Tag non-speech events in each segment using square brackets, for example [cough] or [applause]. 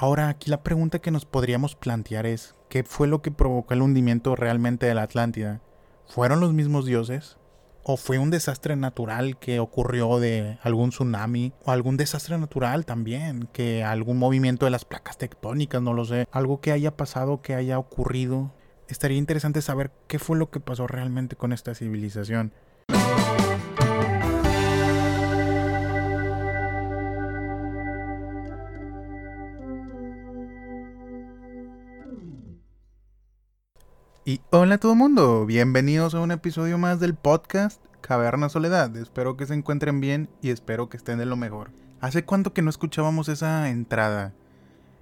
Ahora, aquí la pregunta que nos podríamos plantear es, ¿qué fue lo que provocó el hundimiento realmente de la Atlántida? ¿Fueron los mismos dioses? ¿O fue un desastre natural que ocurrió de algún tsunami? ¿O algún desastre natural también? Que algún movimiento de las placas tectónicas, no lo sé. Algo que haya pasado, que haya ocurrido. Estaría interesante saber qué fue lo que pasó realmente con esta civilización. Y hola todo mundo, bienvenidos a un episodio más del podcast Caverna Soledad. Espero que se encuentren bien y espero que estén de lo mejor. ¿Hace cuánto que no escuchábamos esa entrada?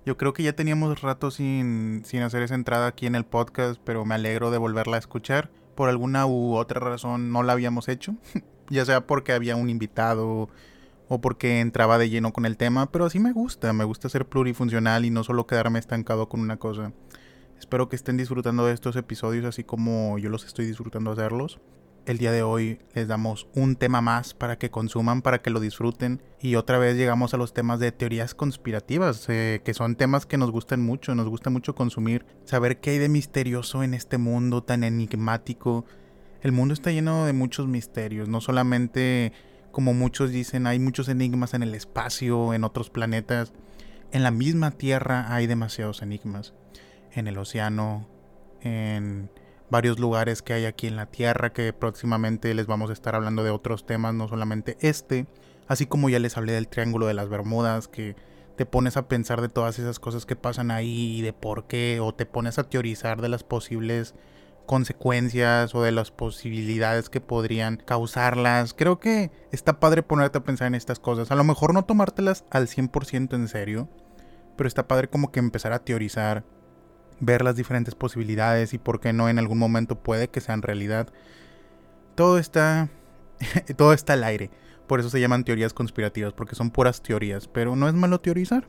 Yo creo que ya teníamos rato sin, sin hacer esa entrada aquí en el podcast, pero me alegro de volverla a escuchar. Por alguna u otra razón no la habíamos hecho, [laughs] ya sea porque había un invitado o porque entraba de lleno con el tema, pero así me gusta, me gusta ser plurifuncional y no solo quedarme estancado con una cosa. Espero que estén disfrutando de estos episodios así como yo los estoy disfrutando hacerlos. El día de hoy les damos un tema más para que consuman, para que lo disfruten. Y otra vez llegamos a los temas de teorías conspirativas, eh, que son temas que nos gustan mucho, nos gusta mucho consumir. Saber qué hay de misterioso en este mundo tan enigmático. El mundo está lleno de muchos misterios, no solamente como muchos dicen, hay muchos enigmas en el espacio, en otros planetas. En la misma Tierra hay demasiados enigmas en el océano, en varios lugares que hay aquí en la Tierra, que próximamente les vamos a estar hablando de otros temas, no solamente este, así como ya les hablé del Triángulo de las Bermudas, que te pones a pensar de todas esas cosas que pasan ahí y de por qué, o te pones a teorizar de las posibles consecuencias o de las posibilidades que podrían causarlas. Creo que está padre ponerte a pensar en estas cosas. A lo mejor no tomártelas al 100% en serio, pero está padre como que empezar a teorizar ver las diferentes posibilidades y por qué no en algún momento puede que sean realidad. Todo está [laughs] todo está al aire. Por eso se llaman teorías conspirativas, porque son puras teorías, pero no es malo teorizar.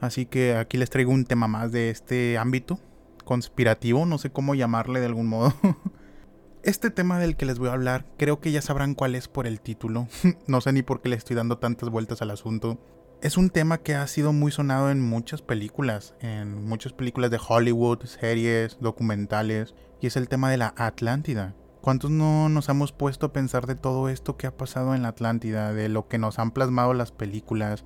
Así que aquí les traigo un tema más de este ámbito conspirativo, no sé cómo llamarle de algún modo. [laughs] Este tema del que les voy a hablar, creo que ya sabrán cuál es por el título. [laughs] no sé ni por qué le estoy dando tantas vueltas al asunto es un tema que ha sido muy sonado en muchas películas, en muchas películas de Hollywood, series, documentales, y es el tema de la Atlántida. ¿Cuántos no nos hemos puesto a pensar de todo esto que ha pasado en la Atlántida, de lo que nos han plasmado las películas,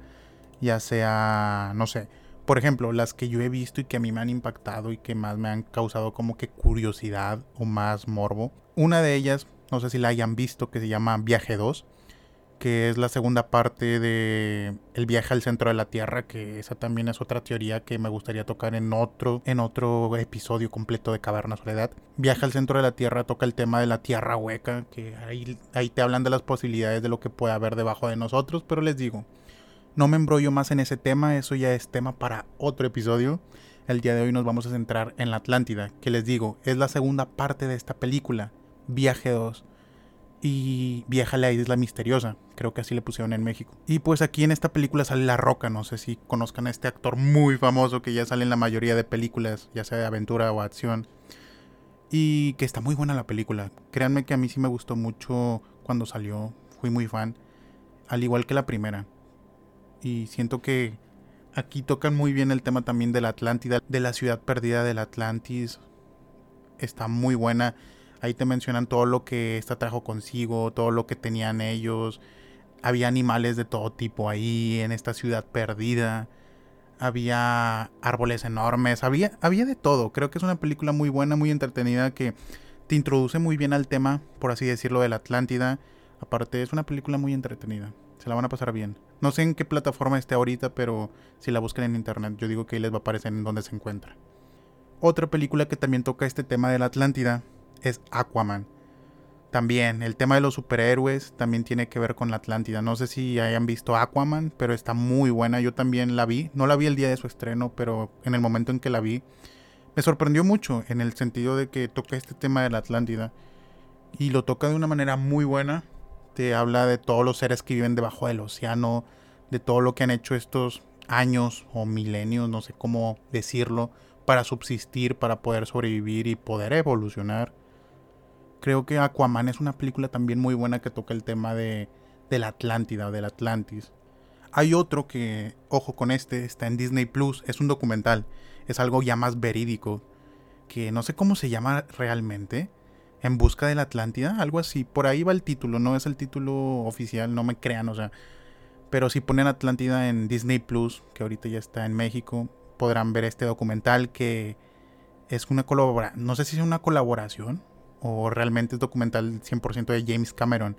ya sea, no sé, por ejemplo, las que yo he visto y que a mí me han impactado y que más me han causado como que curiosidad o más morbo? Una de ellas, no sé si la hayan visto, que se llama Viaje 2 que es la segunda parte de El viaje al centro de la Tierra, que esa también es otra teoría que me gustaría tocar en otro, en otro episodio completo de Caverna Soledad. Viaje al centro de la Tierra toca el tema de la Tierra hueca, que ahí, ahí te hablan de las posibilidades de lo que puede haber debajo de nosotros, pero les digo, no me embrollo más en ese tema, eso ya es tema para otro episodio. El día de hoy nos vamos a centrar en la Atlántida, que les digo, es la segunda parte de esta película, Viaje 2 y Vieja la Isla Misteriosa, creo que así le pusieron en México. Y pues aquí en esta película sale La Roca, no sé si conozcan a este actor muy famoso que ya sale en la mayoría de películas, ya sea de aventura o acción. Y que está muy buena la película. Créanme que a mí sí me gustó mucho cuando salió, fui muy fan, al igual que la primera. Y siento que aquí tocan muy bien el tema también de la Atlántida, de la ciudad perdida del Atlantis. Está muy buena Ahí te mencionan todo lo que esta trajo consigo, todo lo que tenían ellos. Había animales de todo tipo ahí, en esta ciudad perdida. Había árboles enormes, había, había de todo. Creo que es una película muy buena, muy entretenida, que te introduce muy bien al tema, por así decirlo, de la Atlántida. Aparte, es una película muy entretenida. Se la van a pasar bien. No sé en qué plataforma esté ahorita, pero si la buscan en internet, yo digo que ahí les va a aparecer en donde se encuentra. Otra película que también toca este tema de la Atlántida es Aquaman. También el tema de los superhéroes también tiene que ver con la Atlántida. No sé si hayan visto Aquaman, pero está muy buena. Yo también la vi. No la vi el día de su estreno, pero en el momento en que la vi, me sorprendió mucho en el sentido de que toca este tema de la Atlántida. Y lo toca de una manera muy buena. Te habla de todos los seres que viven debajo del océano, de todo lo que han hecho estos años o milenios, no sé cómo decirlo, para subsistir, para poder sobrevivir y poder evolucionar creo que Aquaman es una película también muy buena que toca el tema de, la Atlántida o del Atlantis. Hay otro que, ojo con este, está en Disney Plus, es un documental, es algo ya más verídico, que no sé cómo se llama realmente, En busca de la Atlántida, algo así, por ahí va el título, no es el título oficial, no me crean, o sea, pero si ponen Atlántida en Disney Plus, que ahorita ya está en México, podrán ver este documental que es una colaboración, no sé si es una colaboración o realmente es documental 100% de James Cameron,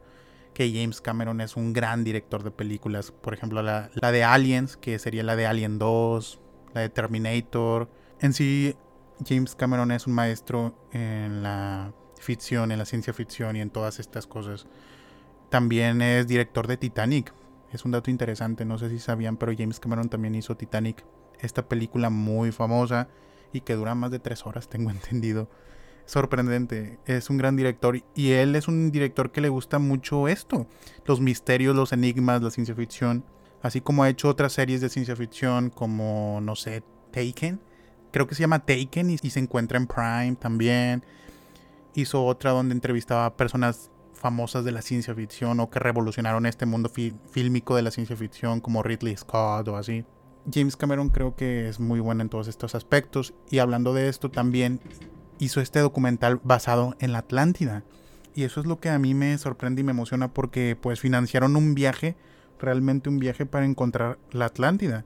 que James Cameron es un gran director de películas, por ejemplo la, la de Aliens, que sería la de Alien 2, la de Terminator. En sí, James Cameron es un maestro en la ficción, en la ciencia ficción y en todas estas cosas. También es director de Titanic. Es un dato interesante, no sé si sabían, pero James Cameron también hizo Titanic. Esta película muy famosa y que dura más de tres horas, tengo [laughs] entendido. Sorprendente, es un gran director y él es un director que le gusta mucho esto, los misterios, los enigmas, la ciencia ficción, así como ha hecho otras series de ciencia ficción como, no sé, Taken, creo que se llama Taken y, se encuentra en Prime también. Hizo otra donde entrevistaba a personas famosas de la ciencia ficción o que revolucionaron este mundo fílmico de la ciencia ficción como Ridley Scott o así. James Cameron creo que es muy bueno en todos estos aspectos y hablando de esto también hizo este documental basado en la Atlántida. Y eso es lo que a mí me sorprende y me emociona porque pues financiaron un viaje, realmente un viaje para encontrar la Atlántida.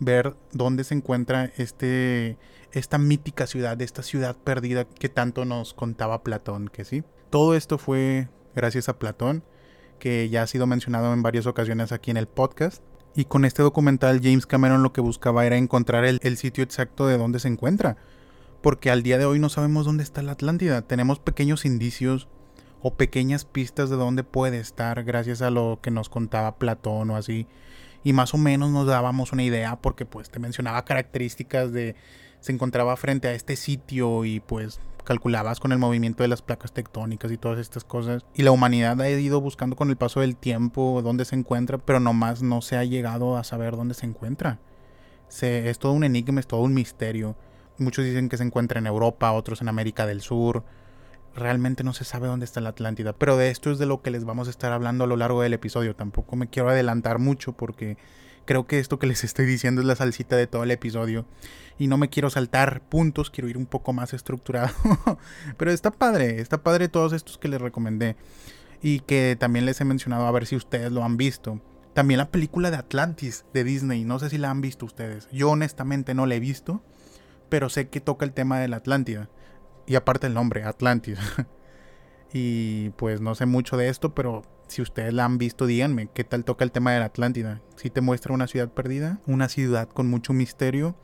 Ver dónde se encuentra este, esta mítica ciudad, esta ciudad perdida que tanto nos contaba Platón, que sí. Todo esto fue gracias a Platón, que ya ha sido mencionado en varias ocasiones aquí en el podcast. Y con este documental James Cameron lo que buscaba era encontrar el, el sitio exacto de dónde se encuentra porque al día de hoy no sabemos dónde está la Atlántida. Tenemos pequeños indicios o pequeñas pistas de dónde puede estar gracias a lo que nos contaba Platón o así. Y más o menos nos dábamos una idea porque pues te mencionaba características de se encontraba frente a este sitio y pues calculabas con el movimiento de las placas tectónicas y todas estas cosas. Y la humanidad ha ido buscando con el paso del tiempo dónde se encuentra, pero nomás no se ha llegado a saber dónde se encuentra. Se, es todo un enigma, es todo un misterio. Muchos dicen que se encuentra en Europa, otros en América del Sur. Realmente no se sabe dónde está la Atlántida, pero de esto es de lo que les vamos a estar hablando a lo largo del episodio. Tampoco me quiero adelantar mucho porque creo que esto que les estoy diciendo es la salsita de todo el episodio. Y no me quiero saltar puntos, quiero ir un poco más estructurado. [laughs] pero está padre, está padre todos estos que les recomendé. Y que también les he mencionado a ver si ustedes lo han visto. También la película de Atlantis de Disney, no sé si la han visto ustedes. Yo honestamente no la he visto pero sé que toca el tema de la Atlántida. Y aparte el nombre, Atlántida. [laughs] y pues no sé mucho de esto, pero si ustedes la han visto, díganme, ¿qué tal toca el tema de la Atlántida? Si te muestra una ciudad perdida, una ciudad con mucho misterio,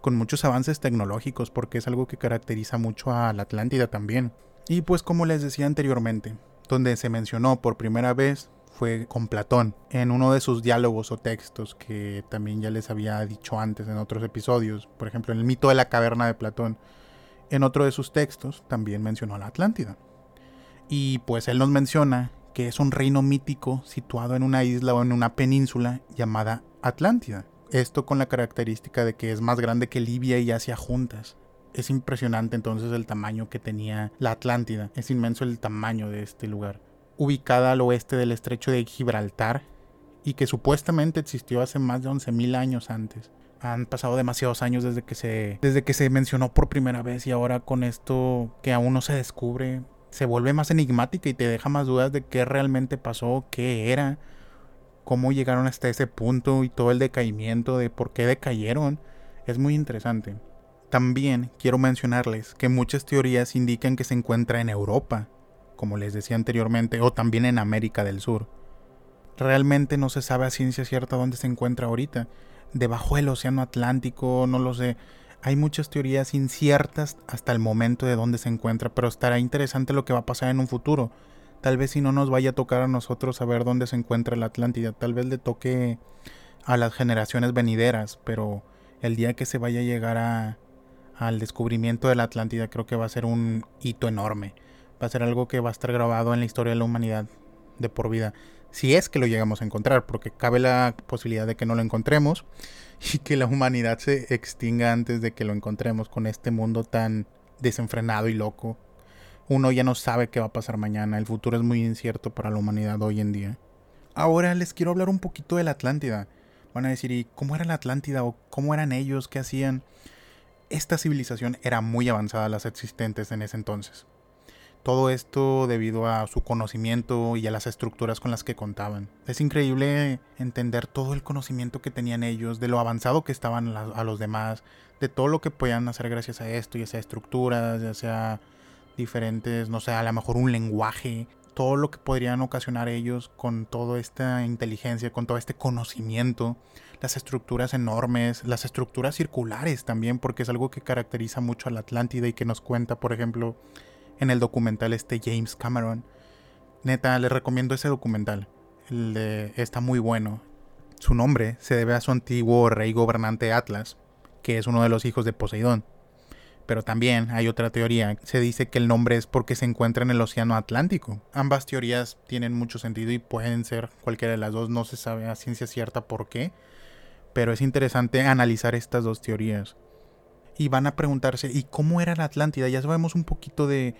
con muchos avances tecnológicos, porque es algo que caracteriza mucho a la Atlántida también. Y pues como les decía anteriormente, donde se mencionó por primera vez fue con Platón, en uno de sus diálogos o textos que también ya les había dicho antes en otros episodios, por ejemplo en el mito de la caverna de Platón, en otro de sus textos también mencionó a la Atlántida. Y pues él nos menciona que es un reino mítico situado en una isla o en una península llamada Atlántida. Esto con la característica de que es más grande que Libia y Asia juntas. Es impresionante entonces el tamaño que tenía la Atlántida. Es inmenso el tamaño de este lugar ubicada al oeste del estrecho de Gibraltar y que supuestamente existió hace más de 11.000 años antes. Han pasado demasiados años desde que, se, desde que se mencionó por primera vez y ahora con esto que aún no se descubre, se vuelve más enigmática y te deja más dudas de qué realmente pasó, qué era, cómo llegaron hasta ese punto y todo el decaimiento de por qué decayeron. Es muy interesante. También quiero mencionarles que muchas teorías indican que se encuentra en Europa, como les decía anteriormente, o también en América del Sur. Realmente no se sabe a ciencia cierta dónde se encuentra ahorita. Debajo del Océano Atlántico, no lo sé. Hay muchas teorías inciertas hasta el momento de dónde se encuentra, pero estará interesante lo que va a pasar en un futuro. Tal vez si no nos vaya a tocar a nosotros saber dónde se encuentra la Atlántida, tal vez le toque a las generaciones venideras, pero el día que se vaya a llegar a, al descubrimiento de la Atlántida creo que va a ser un hito enorme va a ser algo que va a estar grabado en la historia de la humanidad de por vida. Si es que lo llegamos a encontrar, porque cabe la posibilidad de que no lo encontremos [laughs] y que la humanidad se extinga antes de que lo encontremos con este mundo tan desenfrenado y loco. Uno ya no sabe qué va a pasar mañana, el futuro es muy incierto para la humanidad hoy en día. Ahora les quiero hablar un poquito de la Atlántida, Van a decir, ¿y cómo era la Atlántida? ¿O cómo eran ellos? ¿Qué hacían? Esta civilización era muy avanzada las existentes en ese entonces. Todo esto debido a su conocimiento y a las estructuras con las que contaban. Es increíble entender todo el conocimiento que tenían ellos, de lo avanzado que estaban a los demás, de todo lo que podían hacer gracias a esto, ya sea estructuras, ya sea diferentes, no sé, a lo mejor un lenguaje, todo lo que podrían ocasionar ellos con toda esta inteligencia, con todo este conocimiento, las estructuras enormes, las estructuras circulares también, porque es algo que caracteriza mucho a la Atlántida y que nos cuenta, por ejemplo, en el documental este James Cameron. Neta, les recomiendo ese documental. está muy bueno. Su nombre se debe a su antiguo rey gobernante Atlas, que es uno de los hijos de Poseidón. Pero también hay otra teoría. Se dice que el nombre es porque se encuentra en el Océano Atlántico. Ambas teorías tienen mucho sentido y pueden ser cualquiera de las dos. No se sabe a ciencia cierta por qué. Pero es interesante analizar estas dos teorías. Y van a preguntarse, ¿y cómo era la Atlántida? Ya sabemos un poquito de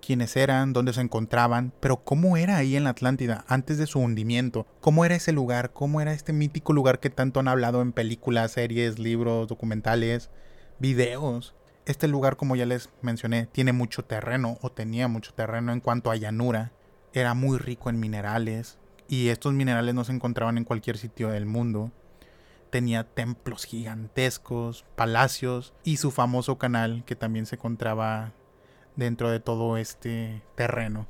quiénes eran, dónde se encontraban, pero cómo era ahí en la Atlántida antes de su hundimiento, cómo era ese lugar, cómo era este mítico lugar que tanto han hablado en películas, series, libros, documentales, videos. Este lugar, como ya les mencioné, tiene mucho terreno o tenía mucho terreno en cuanto a llanura. Era muy rico en minerales y estos minerales no se encontraban en cualquier sitio del mundo. Tenía templos gigantescos, palacios y su famoso canal que también se encontraba dentro de todo este terreno.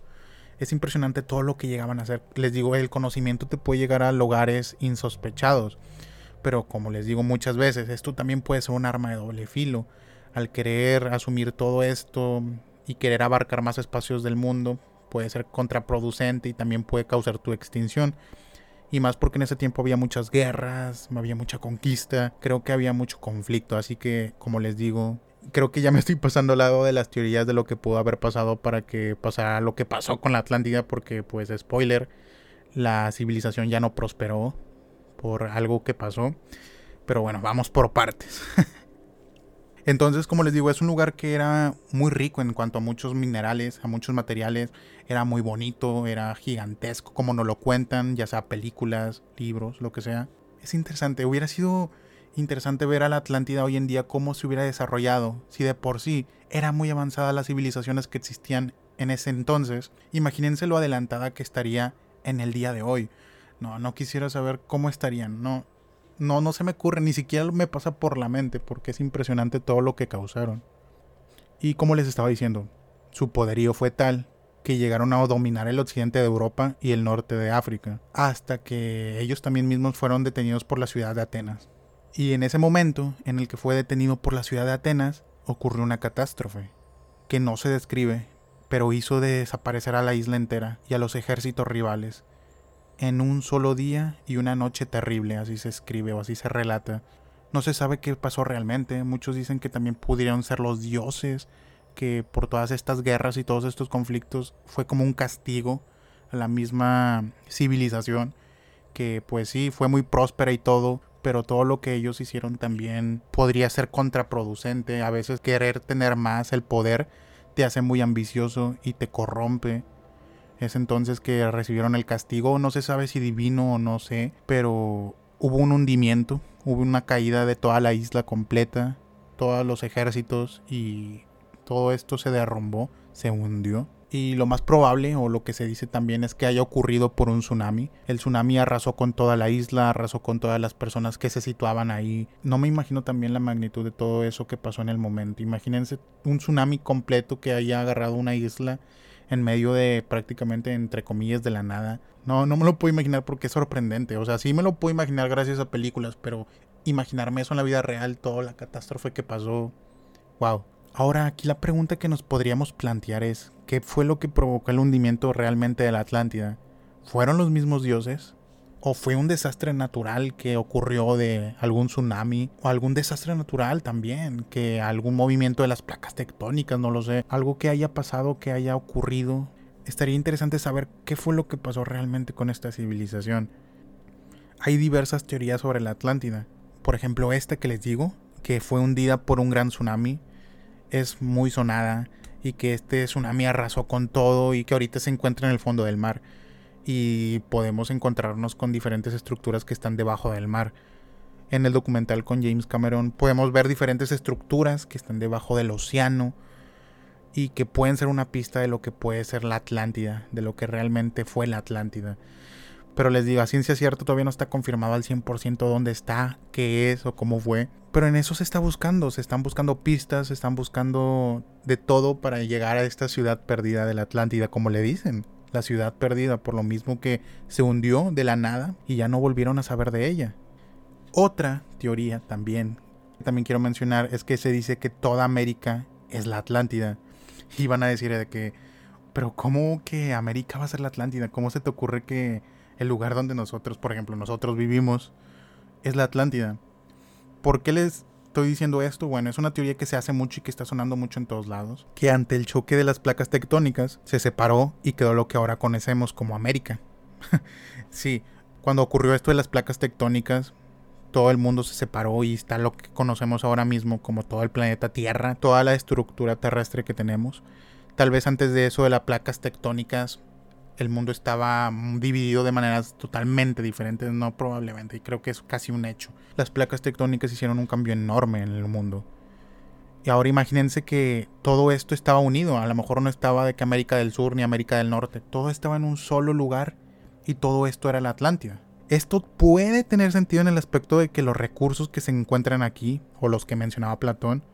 Es impresionante todo lo que llegaban a hacer. Les digo, el conocimiento te puede llegar a lugares insospechados. Pero como les digo muchas veces, esto también puede ser un arma de doble filo al querer asumir todo esto y querer abarcar más espacios del mundo, puede ser contraproducente y también puede causar tu extinción. Y más porque en ese tiempo había muchas guerras, había mucha conquista, creo que había mucho conflicto, así que como les digo, creo que ya me estoy pasando al lado de las teorías de lo que pudo haber pasado para que pasara lo que pasó con la Atlántida, porque pues spoiler, la civilización ya no prosperó por algo que pasó. Pero bueno, vamos por partes. [laughs] Entonces, como les digo, es un lugar que era muy rico en cuanto a muchos minerales, a muchos materiales. Era muy bonito, era gigantesco, como nos lo cuentan, ya sea películas, libros, lo que sea. Es interesante, hubiera sido interesante ver a la Atlántida hoy en día cómo se hubiera desarrollado, si de por sí era muy avanzada las civilizaciones que existían en ese entonces. Imagínense lo adelantada que estaría en el día de hoy. No, no quisiera saber cómo estarían, no, no, no se me ocurre, ni siquiera me pasa por la mente, porque es impresionante todo lo que causaron. Y como les estaba diciendo, su poderío fue tal que llegaron a dominar el occidente de Europa y el norte de África, hasta que ellos también mismos fueron detenidos por la ciudad de Atenas. Y en ese momento en el que fue detenido por la ciudad de Atenas, ocurrió una catástrofe, que no se describe, pero hizo desaparecer a la isla entera y a los ejércitos rivales, en un solo día y una noche terrible, así se escribe o así se relata. No se sabe qué pasó realmente, muchos dicen que también pudieron ser los dioses, que por todas estas guerras y todos estos conflictos fue como un castigo a la misma civilización, que pues sí, fue muy próspera y todo, pero todo lo que ellos hicieron también podría ser contraproducente, a veces querer tener más el poder te hace muy ambicioso y te corrompe es entonces que recibieron el castigo, no se sabe si divino o no sé, pero hubo un hundimiento, hubo una caída de toda la isla completa, todos los ejércitos y todo esto se derrumbó, se hundió. Y lo más probable, o lo que se dice también, es que haya ocurrido por un tsunami. El tsunami arrasó con toda la isla, arrasó con todas las personas que se situaban ahí. No me imagino también la magnitud de todo eso que pasó en el momento. Imagínense un tsunami completo que haya agarrado una isla en medio de prácticamente, entre comillas, de la nada. No, no me lo puedo imaginar porque es sorprendente. O sea, sí me lo puedo imaginar gracias a películas, pero imaginarme eso en la vida real, toda la catástrofe que pasó. Wow. Ahora, aquí la pregunta que nos podríamos plantear es, ¿qué fue lo que provocó el hundimiento realmente de la Atlántida? ¿Fueron los mismos dioses? O fue un desastre natural que ocurrió de algún tsunami o algún desastre natural también, que algún movimiento de las placas tectónicas, no lo sé, algo que haya pasado, que haya ocurrido. Estaría interesante saber qué fue lo que pasó realmente con esta civilización. Hay diversas teorías sobre la Atlántida. Por ejemplo, esta que les digo, que fue hundida por un gran tsunami, es muy sonada y que este tsunami arrasó con todo y que ahorita se encuentra en el fondo del mar y podemos encontrarnos con diferentes estructuras que están debajo del mar. En el documental con James Cameron podemos ver diferentes estructuras que están debajo del océano y que pueden ser una pista de lo que puede ser la Atlántida, de lo que realmente fue la Atlántida. Pero les digo, a ciencia cierta todavía no está confirmado al 100% dónde está, qué es o cómo fue. Pero en eso se está buscando, se están buscando pistas, se están buscando de todo para llegar a esta ciudad perdida de la Atlántida, como le dicen. La ciudad perdida, por lo mismo que se hundió de la nada y ya no volvieron a saber de ella. Otra teoría también, también quiero mencionar, es que se dice que toda América es la Atlántida. Y van a decir de que, pero ¿cómo que América va a ser la Atlántida? ¿Cómo se te ocurre que el lugar donde nosotros, por ejemplo, nosotros vivimos, es la Atlántida. ¿Por qué les estoy diciendo esto? Bueno, es una teoría que se hace mucho y que está sonando mucho en todos lados. Que ante el choque de las placas tectónicas se separó y quedó lo que ahora conocemos como América. [laughs] sí, cuando ocurrió esto de las placas tectónicas, todo el mundo se separó y está lo que conocemos ahora mismo como todo el planeta Tierra, toda la estructura terrestre que tenemos. Tal vez antes de eso de las placas tectónicas el mundo estaba dividido de maneras totalmente diferentes, no probablemente, y creo que es casi un hecho. Las placas tectónicas hicieron un cambio enorme en el mundo. Y ahora imagínense que todo esto estaba unido, a lo mejor no estaba de que América del Sur ni América del Norte, todo estaba en un solo lugar y todo esto era la Atlántida. Esto puede tener sentido en el aspecto de que los recursos que se encuentran aquí, o los que mencionaba Platón,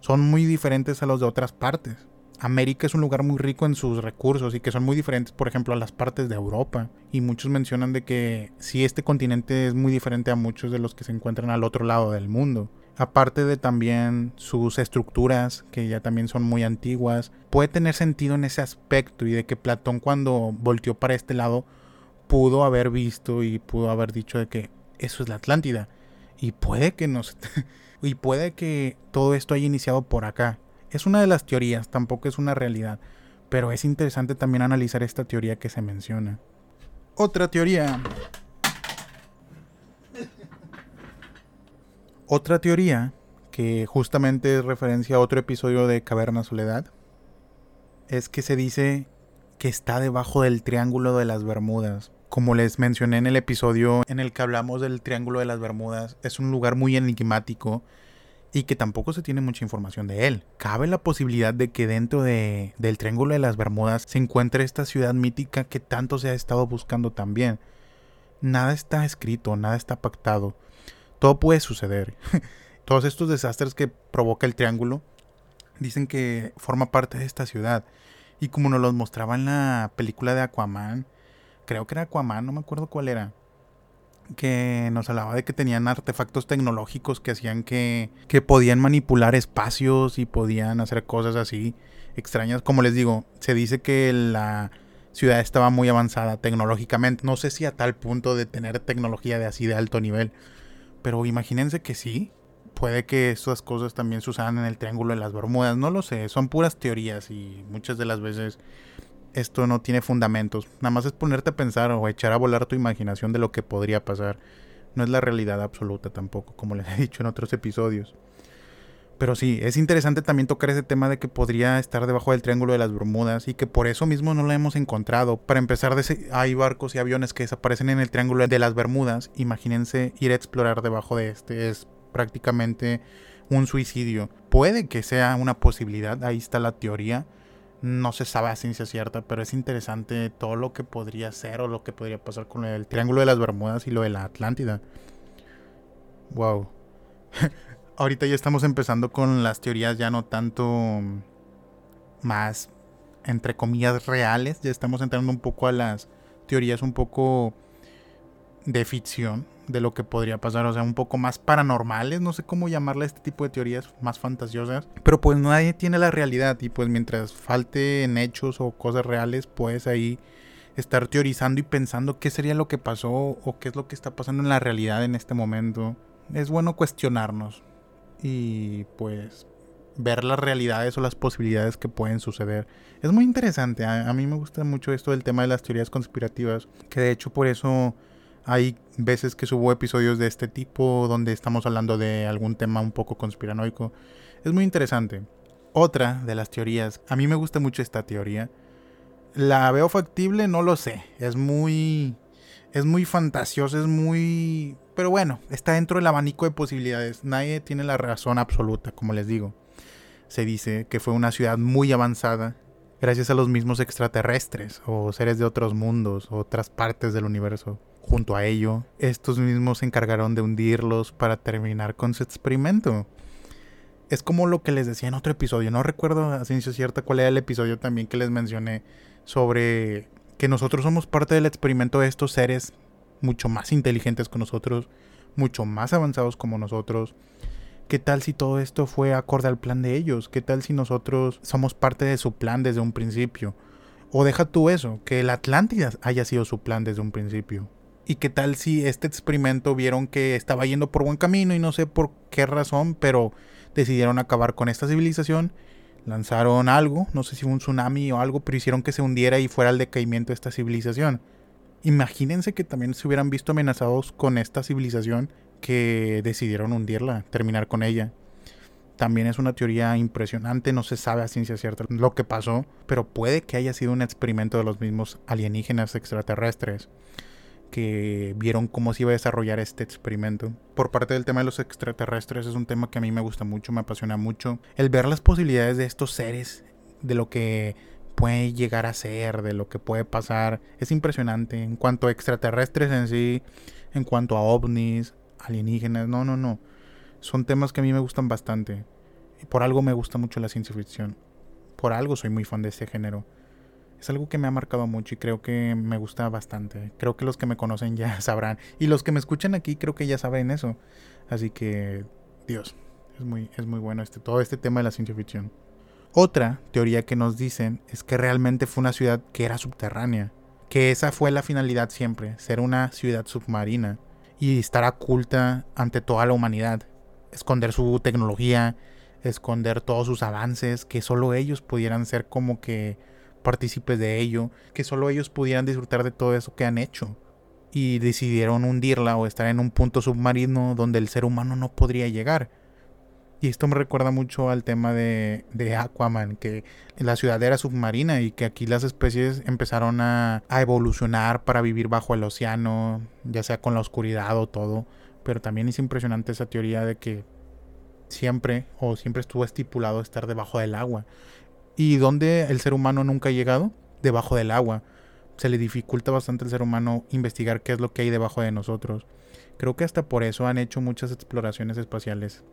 son muy diferentes a los de otras partes. América es un lugar muy rico en sus recursos y que son muy diferentes, por ejemplo, a las partes de Europa. Y muchos mencionan de que sí, este continente es muy diferente a muchos de los que se encuentran al otro lado del mundo. Aparte de también sus estructuras, que ya también son muy antiguas, puede tener sentido en ese aspecto y de que Platón cuando volteó para este lado pudo haber visto y pudo haber dicho de que eso es la Atlántida. Y puede que nos... [laughs] y puede que todo esto haya iniciado por acá es una de las teorías, tampoco es una realidad, pero es interesante también analizar esta teoría que se menciona. Otra teoría. Otra teoría que justamente es referencia a otro episodio de Caverna Soledad es que se dice que está debajo del Triángulo de las Bermudas. Como les mencioné en el episodio en el que hablamos del Triángulo de las Bermudas, es un lugar muy enigmático y que tampoco se tiene mucha información de él. Cabe la posibilidad de que dentro de, del Triángulo de las Bermudas se encuentre esta ciudad mítica que tanto se ha estado buscando también. Nada está escrito, nada está pactado. Todo puede suceder. [laughs] Todos estos desastres que provoca el Triángulo dicen que forma parte de esta ciudad. Y como nos los mostraba en la película de Aquaman, creo que era Aquaman, no me acuerdo cuál era que nos hablaba de que tenían artefactos tecnológicos que hacían que, que podían manipular espacios y podían hacer cosas así extrañas. Como les digo, se dice que la ciudad estaba muy avanzada tecnológicamente. No sé si a tal punto de tener tecnología de así de alto nivel. Pero imagínense que sí. Puede que estas cosas también se usaran en el Triángulo de las Bermudas. No lo sé. Son puras teorías y muchas de las veces esto no tiene fundamentos. Nada más es ponerte a pensar o echar a volar tu imaginación de lo que podría pasar. No es la realidad absoluta tampoco, como les [laughs] he dicho en otros episodios. Pero sí, es interesante también tocar ese tema de que podría estar debajo del Triángulo de las Bermudas y que por eso mismo no lo hemos encontrado. Para empezar, hay barcos y aviones que desaparecen en el Triángulo de las Bermudas. Imagínense ir a explorar debajo de este. Es prácticamente un suicidio. Puede que sea una posibilidad, ahí está la teoría no se sabe a ciencia cierta, pero es interesante todo lo que podría ser o lo que podría pasar con el Triángulo de las Bermudas y lo de la Atlántida. Wow. [laughs] Ahorita ya estamos empezando con las teorías ya no tanto más entre comillas reales, ya estamos entrando un poco a las teorías un poco de ficción de lo que podría pasar, o sea, un poco más paranormales, no sé cómo llamarle a este tipo de teorías más fantasiosas, pero pues nadie tiene la realidad y pues mientras falte en hechos o cosas reales, puedes ahí estar teorizando y pensando qué sería lo que pasó o qué es lo que está pasando en la realidad en este momento. Es bueno cuestionarnos y pues ver las realidades o las posibilidades que pueden suceder. Es muy interesante, a, a mí me gusta mucho esto del tema de las teorías conspirativas, que de hecho por eso hay veces que subo episodios de este tipo donde estamos hablando de algún tema un poco conspiranoico. Es muy interesante. Otra de las teorías, a mí me gusta mucho esta teoría, ¿La veo factible? No lo sé. Es muy... Es muy fantasioso, es muy... Pero bueno, está dentro del abanico de posibilidades. Nadie tiene la razón absoluta, como les digo. Se dice que fue una ciudad muy avanzada gracias a los mismos extraterrestres o seres de otros mundos otras partes del universo. Junto a ello, estos mismos se encargaron de hundirlos para terminar con su experimento. Es como lo que les decía en otro episodio, no recuerdo a ciencia cierta cuál era el episodio también que les mencioné sobre que nosotros somos parte del experimento de estos seres mucho más inteligentes que nosotros, mucho más avanzados como nosotros. ¿Qué tal si todo esto fue acorde al plan de ellos? ¿Qué tal si nosotros somos parte de su plan desde un principio? O deja tú eso, que el Atlántida haya sido su plan desde un principio. ¿Y qué tal si este experimento vieron que estaba yendo por buen camino y no sé por qué razón, pero decidieron acabar con esta civilización lanzaron algo, no sé si un tsunami o algo, pero hicieron que se hundiera y fuera el decaimiento de esta civilización. Imagínense que también se hubieran visto amenazados con esta civilización que decidieron hundirla, terminar con ella. También es una teoría impresionante, no se sabe a ciencia cierta lo que pasó, pero puede que haya sido un experimento de los mismos alienígenas extraterrestres que vieron cómo se iba a desarrollar este experimento. Por parte del tema de los extraterrestres es un tema que a mí me gusta mucho, me apasiona mucho. El ver las posibilidades de estos seres, de lo que puede llegar a ser, de lo que puede pasar, es impresionante. En cuanto a extraterrestres en sí, en cuanto a ovnis, alienígenas, no, no, no. Son temas que a mí me gustan bastante. Por algo me gusta mucho la ciencia ficción. Por algo soy muy fan de este género es algo que me ha marcado mucho y creo que me gusta bastante. Creo que los que me conocen ya [laughs] sabrán. Y los que me escuchan aquí creo que ya saben eso. Así que, Dios, es muy, es muy bueno este, todo este tema de la ciencia ficción. Otra teoría que nos dicen es que realmente fue una ciudad que era subterránea. Que esa fue la finalidad siempre, ser una ciudad submarina y estar oculta ante toda la humanidad. Esconder su tecnología, esconder todos sus avances, que solo ellos pudieran ser como que partícipes de ello, que solo ellos pudieran disfrutar de todo eso que han hecho. Y decidieron hundirla o estar en un punto submarino donde el ser humano no podría llegar. Y esto me recuerda mucho al tema de, de Aquaman, que la ciudad era submarina y que aquí las especies empezaron a, a evolucionar para vivir bajo el océano, ya sea con la oscuridad o todo. Pero también es impresionante esa teoría de que siempre o siempre estuvo estipulado estar debajo del agua. ¿Y dónde el ser humano nunca ha llegado? Debajo del agua. Se le dificulta bastante al ser humano investigar qué es lo que hay debajo de nosotros. Creo que hasta por eso han hecho muchas exploraciones espaciales.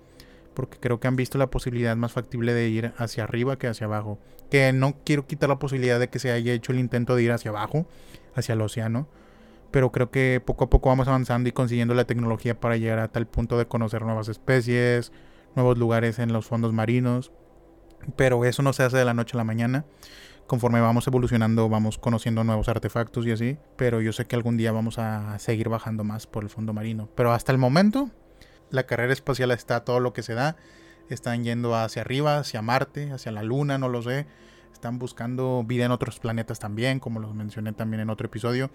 Porque creo que han visto la posibilidad más factible de ir hacia arriba que hacia abajo. Que no quiero quitar la posibilidad de que se haya hecho el intento de ir hacia abajo, hacia el océano. Pero creo que poco a poco vamos avanzando y consiguiendo la tecnología para llegar a tal punto de conocer nuevas especies, nuevos lugares en los fondos marinos. Pero eso no se hace de la noche a la mañana. Conforme vamos evolucionando, vamos conociendo nuevos artefactos y así. Pero yo sé que algún día vamos a seguir bajando más por el fondo marino. Pero hasta el momento, la carrera espacial está todo lo que se da. Están yendo hacia arriba, hacia Marte, hacia la Luna, no lo sé. Están buscando vida en otros planetas también, como los mencioné también en otro episodio.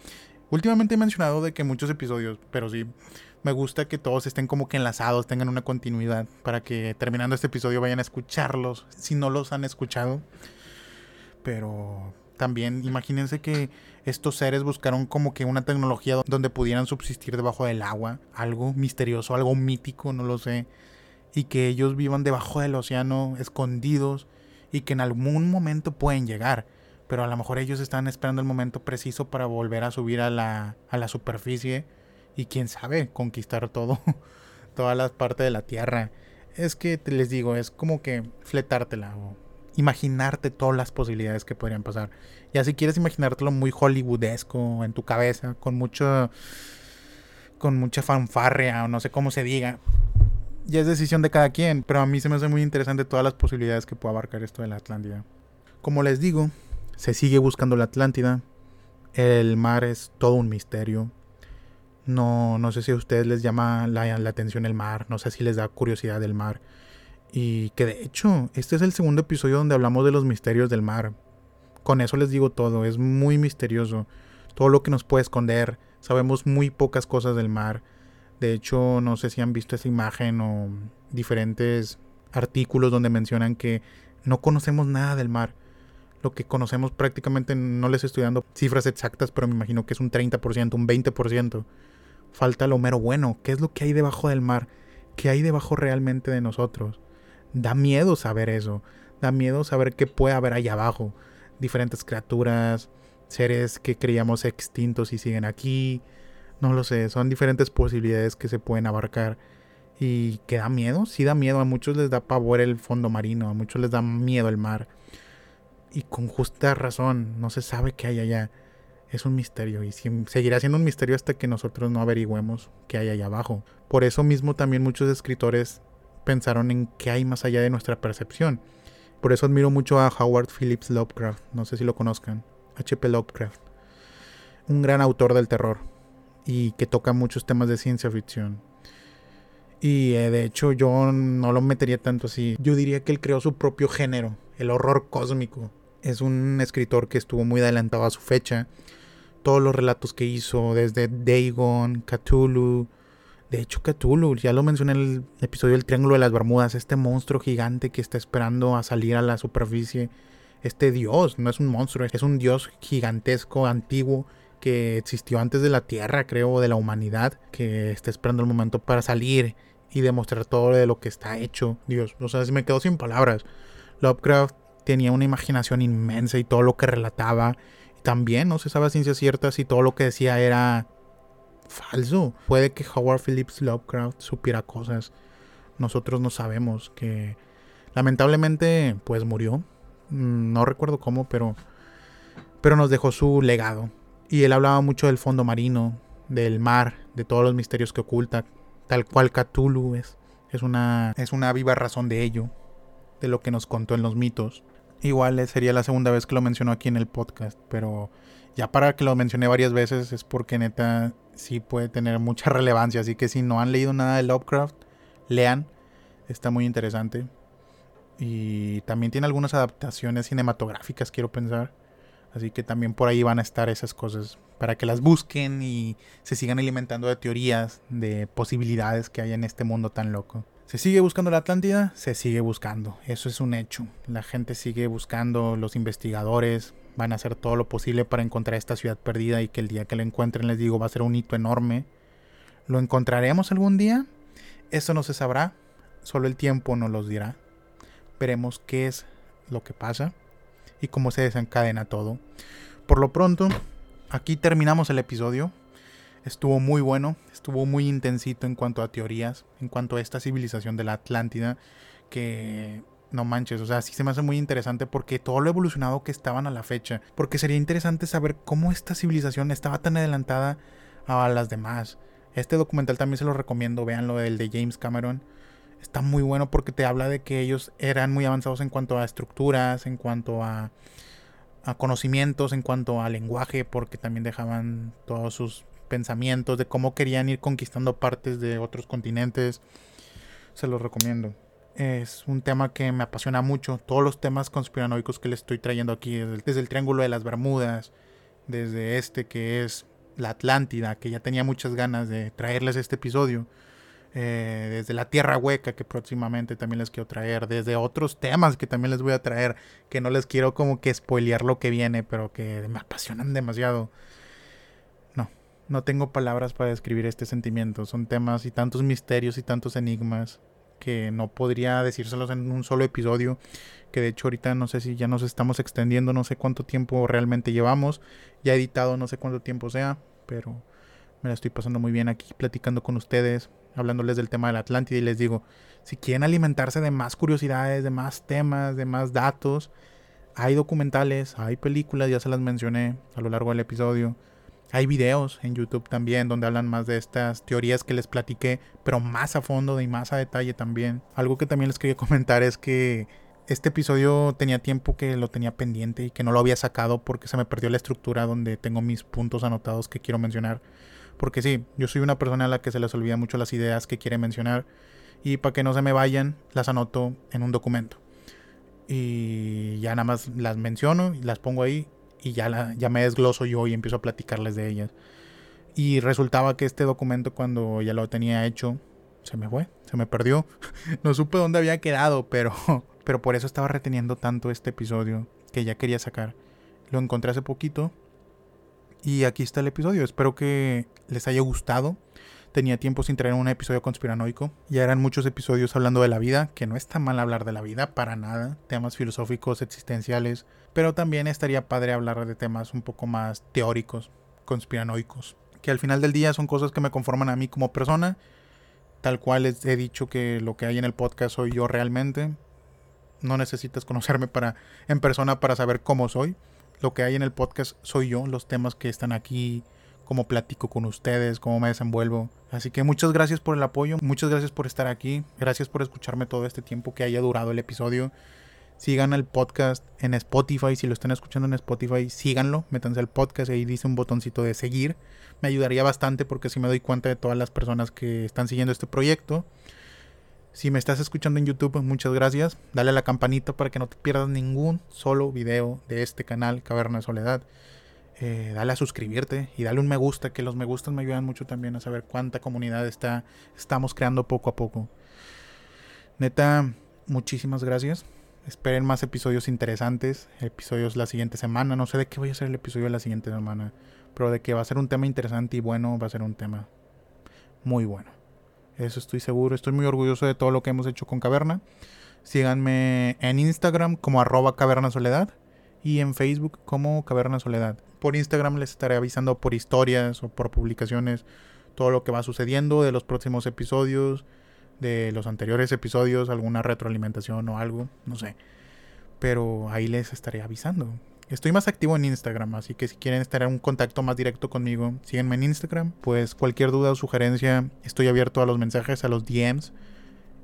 Últimamente he mencionado de que muchos episodios, pero sí, me gusta que todos estén como que enlazados, tengan una continuidad, para que terminando este episodio vayan a escucharlos, si no los han escuchado. Pero también imagínense que estos seres buscaron como que una tecnología donde pudieran subsistir debajo del agua, algo misterioso, algo mítico, no lo sé, y que ellos vivan debajo del océano, escondidos, y que en algún momento pueden llegar pero a lo mejor ellos están esperando el momento preciso para volver a subir a la, a la superficie y quién sabe, conquistar todo, [laughs] todas las partes de la Tierra. Es que les digo, es como que fletártela o imaginarte todas las posibilidades que podrían pasar. Ya si quieres imaginártelo muy hollywoodesco en tu cabeza, con mucho con mucha fanfarria o no sé cómo se diga. Ya es decisión de cada quien, pero a mí se me hace muy interesante todas las posibilidades que puede abarcar esto de la Atlántida. Como les digo, se sigue buscando la Atlántida. El mar es todo un misterio. No, no sé si a ustedes les llama la, la, atención el mar, no sé si les da curiosidad el mar. Y que de hecho, este es el segundo episodio donde hablamos de los misterios del mar. Con eso les digo todo, es muy misterioso. Todo lo que nos puede esconder, sabemos muy pocas cosas del mar. De hecho, no sé si han visto esa imagen o diferentes artículos donde mencionan que no conocemos nada del mar lo que conocemos prácticamente, no les estoy dando cifras exactas, pero me imagino que es un 30%, un 20%. Falta lo mero bueno. ¿Qué es lo que hay debajo del mar? ¿Qué hay debajo realmente de nosotros? Da miedo saber eso. Da miedo saber qué puede haber ahí abajo. Diferentes criaturas, seres que creíamos extintos y siguen aquí. No lo sé, son diferentes posibilidades que se pueden abarcar. Y que da miedo, sí da miedo. A muchos les da pavor el fondo marino, a muchos les da miedo el mar. Y con justa razón, no se sabe qué hay allá. Es un misterio y seguirá siendo un misterio hasta que nosotros no averigüemos qué hay allá abajo. Por eso mismo también muchos escritores pensaron en qué hay más allá de nuestra percepción. Por eso admiro mucho a Howard Phillips Lovecraft, no sé si lo conozcan, H.P. Lovecraft, un gran autor del terror y que toca muchos temas de ciencia ficción. Y eh, de hecho yo no lo metería tanto así. Yo diría que él creó su propio género, el horror cósmico. Es un escritor que estuvo muy adelantado a su fecha. Todos los relatos que hizo, desde Dagon, Cthulhu. De hecho, Cthulhu, ya lo mencioné en el episodio del Triángulo de las Bermudas, este monstruo gigante que está esperando a salir a la superficie. Este dios, no es un monstruo, es un dios gigantesco, antiguo, que existió antes de la Tierra, creo, de la humanidad, que está esperando el momento para salir y demostrar todo de lo que está hecho. Dios, o sea, me quedo sin palabras. Lovecraft tenía una imaginación inmensa y todo lo que relataba. También no se sabe a ciencia cierta si todo lo que decía era falso. Puede que Howard Phillips Lovecraft supiera cosas. Nosotros no sabemos que lamentablemente pues murió. Mm, no recuerdo cómo, pero pero nos dejó su legado. Y él hablaba mucho del fondo marino, del mar, de todos los misterios que oculta, tal cual Cthulhu es. Es una, es una viva razón de ello, de lo que nos contó en los mitos. Igual sería la segunda vez que lo menciono aquí en el podcast, pero ya para que lo mencioné varias veces es porque neta sí puede tener mucha [laughs] relevancia. Así que si no han leído nada de Lovecraft, lean. Está muy interesante. Y también tiene algunas adaptaciones cinematográficas, quiero pensar. Así que también por ahí van a estar esas cosas para que las busquen y se sigan alimentando de teorías, de posibilidades que hay en este mundo tan loco. ¿Se sigue buscando la Atlántida? Se sigue buscando. Eso es un hecho. La gente sigue buscando, los investigadores van a hacer todo lo posible para encontrar esta ciudad perdida y que el día que la encuentren, les digo, va a ser un hito enorme. ¿Lo encontraremos algún día? Eso no se sabrá. Solo el tiempo nos lo dirá. Veremos qué es lo que pasa y cómo se desencadena todo. Por lo pronto, aquí terminamos el episodio. Estuvo muy bueno, estuvo muy intensito en cuanto a teorías, en cuanto a esta civilización de la Atlántida, que no manches, o sea, sí se me hace muy interesante porque todo lo evolucionado que estaban a la fecha, porque sería interesante saber cómo esta civilización estaba tan adelantada a las demás. Este documental también se lo recomiendo, véanlo, el de James Cameron está muy bueno porque te habla de que ellos eran muy avanzados en cuanto a estructuras, en cuanto a, conocimientos, en cuanto a lenguaje, porque también dejaban todos sus pensamientos de cómo querían ir conquistando partes de otros continentes. Se los recomiendo. Es un tema que me apasiona mucho. Todos los temas conspiranoicos que les estoy trayendo aquí, desde desde el Triángulo de las Bermudas, desde este que es la Atlántida, que ya tenía muchas ganas de traerles este episodio eh, desde la Tierra Hueca que próximamente también les quiero traer, desde otros temas que también les voy a traer, que no les quiero como que spoilear lo que viene, pero que me apasionan demasiado. No, tengo palabras para describir este sentimiento, son temas y tantos misterios y tantos enigmas que no podría decírselos en un solo episodio, que de hecho ahorita no sé si ya nos estamos extendiendo, no sé cuánto tiempo realmente llevamos, ya editado no sé cuánto tiempo sea, pero me la estoy pasando muy bien aquí platicando con ustedes, hablándoles del tema de la Atlántida y les digo, si quieren alimentarse de más curiosidades, de más temas, de más datos, hay documentales, hay películas, ya se las mencioné a lo largo del episodio. Hay videos en YouTube también donde hablan más de estas teorías que les platiqué, pero más a fondo y más a detalle también. Algo que también les quería [laughs] comentar es que este episodio tenía tiempo que lo tenía pendiente y que no lo había sacado porque se me perdió la estructura donde tengo mis puntos anotados que quiero mencionar. Porque sí, yo soy una persona a la que se les olvida mucho las ideas que quiere mencionar. Y para que no se me vayan, las anoto en un documento. Y ya nada más las menciono y las pongo ahí. Y ya, la, ya me desgloso yo y empiezo a platicarles de ellas. Y resultaba que este documento cuando ya lo tenía hecho, se me fue, se me perdió. [laughs] no supe dónde había quedado, pero, [laughs] pero por eso estaba reteniendo tanto este episodio que ya quería sacar. Lo encontré hace poquito y aquí está el episodio. Espero que les haya gustado. Tenía tiempo sin traer un episodio conspiranoico. Ya eran muchos episodios hablando de la vida, que no está mal hablar de la vida, para nada. Temas filosóficos, existenciales. Pero también estaría padre hablar de temas un poco más teóricos, conspiranoicos. Que al final del día son cosas que me conforman a mí como persona. Tal cual les he dicho que lo que hay en el podcast soy yo realmente. No necesitas conocerme para, en persona para saber cómo soy. Lo que hay en el podcast soy yo, los temas que están aquí cómo platico con ustedes, cómo me desenvuelvo. Así que muchas gracias por el apoyo, muchas gracias por estar aquí, gracias por escucharme todo este tiempo que haya durado el episodio. Sigan el podcast en Spotify, si lo están escuchando en Spotify, síganlo, métanse al podcast, ahí dice un botoncito de seguir. Me ayudaría bastante porque si me doy cuenta de todas las personas que están siguiendo este proyecto. Si me estás escuchando en YouTube, muchas gracias. Dale a la campanita para que no te pierdas ningún solo video de este canal, Caverna de Soledad. Eh, dale a suscribirte y dale un me gusta, que los me gustas me ayudan mucho también a saber cuánta comunidad está, estamos creando poco a poco. Neta, muchísimas gracias. Esperen más episodios interesantes, episodios la siguiente semana. No sé de qué voy a hacer el episodio de la siguiente semana, pero de que va a ser un tema interesante y bueno, va a ser un tema muy bueno. Eso estoy seguro. Estoy muy orgulloso de todo lo que hemos hecho con Caverna. Síganme en Instagram como arroba caverna soledad y en Facebook como Caverna Soledad. Por Instagram les estaré avisando por historias o por publicaciones todo lo que va sucediendo de los próximos episodios, de los anteriores episodios, alguna retroalimentación o algo, no sé. Pero ahí les estaré avisando. Estoy más activo en Instagram, así que si quieren estar en un contacto más directo conmigo, síguenme en Instagram. Pues cualquier duda o sugerencia, estoy abierto a los mensajes, a los DMs.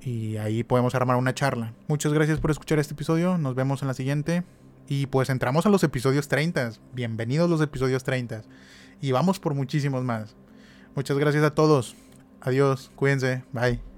Y ahí podemos armar una charla. Muchas gracias por escuchar este episodio. Nos vemos en la siguiente. Y pues entramos a los episodios 30. Bienvenidos los episodios 30. Y vamos por muchísimos más. Muchas gracias a todos. Adiós. Cuídense. Bye.